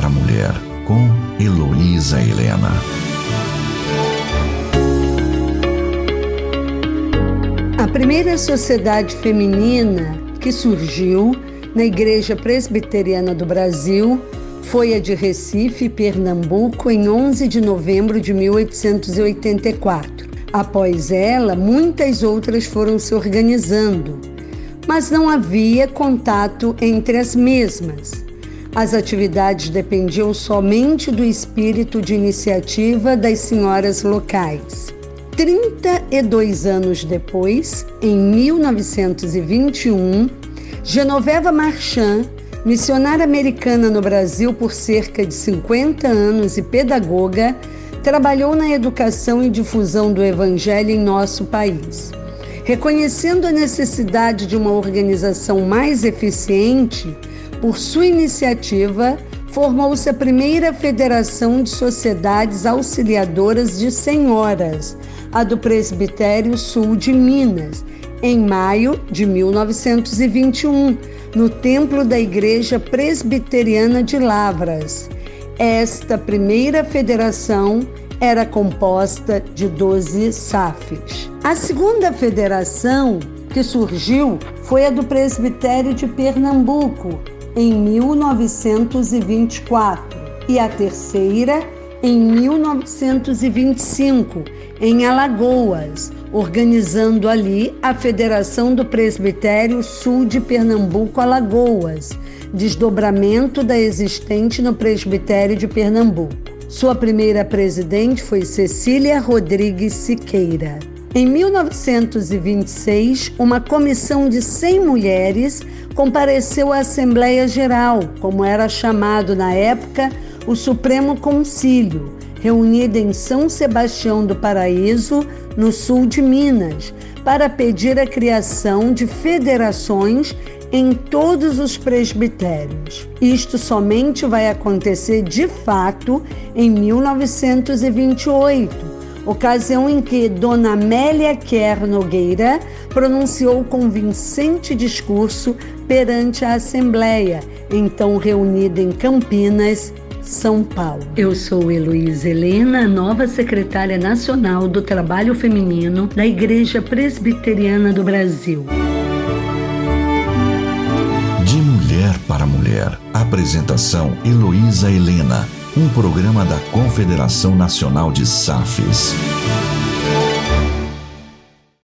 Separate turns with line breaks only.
para a Mulher, com Heloísa Helena.
A primeira sociedade feminina que surgiu na Igreja Presbiteriana do Brasil foi a de Recife, Pernambuco, em 11 de novembro de 1884. Após ela, muitas outras foram se organizando, mas não havia contato entre as mesmas. As atividades dependiam somente do espírito de iniciativa das senhoras locais. 32 anos depois, em 1921, Genoveva Marchand, missionária americana no Brasil por cerca de 50 anos e pedagoga, trabalhou na educação e difusão do Evangelho em nosso país. Reconhecendo a necessidade de uma organização mais eficiente, por sua iniciativa, formou-se a primeira Federação de Sociedades Auxiliadoras de Senhoras, a do Presbitério Sul de Minas, em maio de 1921, no templo da Igreja Presbiteriana de Lavras. Esta primeira federação era composta de 12 SAFs. A segunda federação que surgiu foi a do Presbitério de Pernambuco, em 1924, e a terceira em 1925, em Alagoas, organizando ali a Federação do Presbitério Sul de Pernambuco Alagoas, desdobramento da existente no Presbitério de Pernambuco. Sua primeira presidente foi Cecília Rodrigues Siqueira. Em 1926, uma comissão de 100 mulheres compareceu à Assembleia Geral, como era chamado na época o Supremo Concílio, reunido em São Sebastião do Paraíso, no sul de Minas, para pedir a criação de federações em todos os presbitérios. Isto somente vai acontecer de fato em 1928 ocasião em que Dona Amélia Kerr Nogueira pronunciou convincente discurso perante a Assembleia, então reunida em Campinas, São Paulo. Eu sou Heloísa Helena, nova secretária nacional do Trabalho Feminino da Igreja Presbiteriana do Brasil.
De Mulher para Mulher. Apresentação Heloísa Helena um programa da Confederação Nacional de SAFES.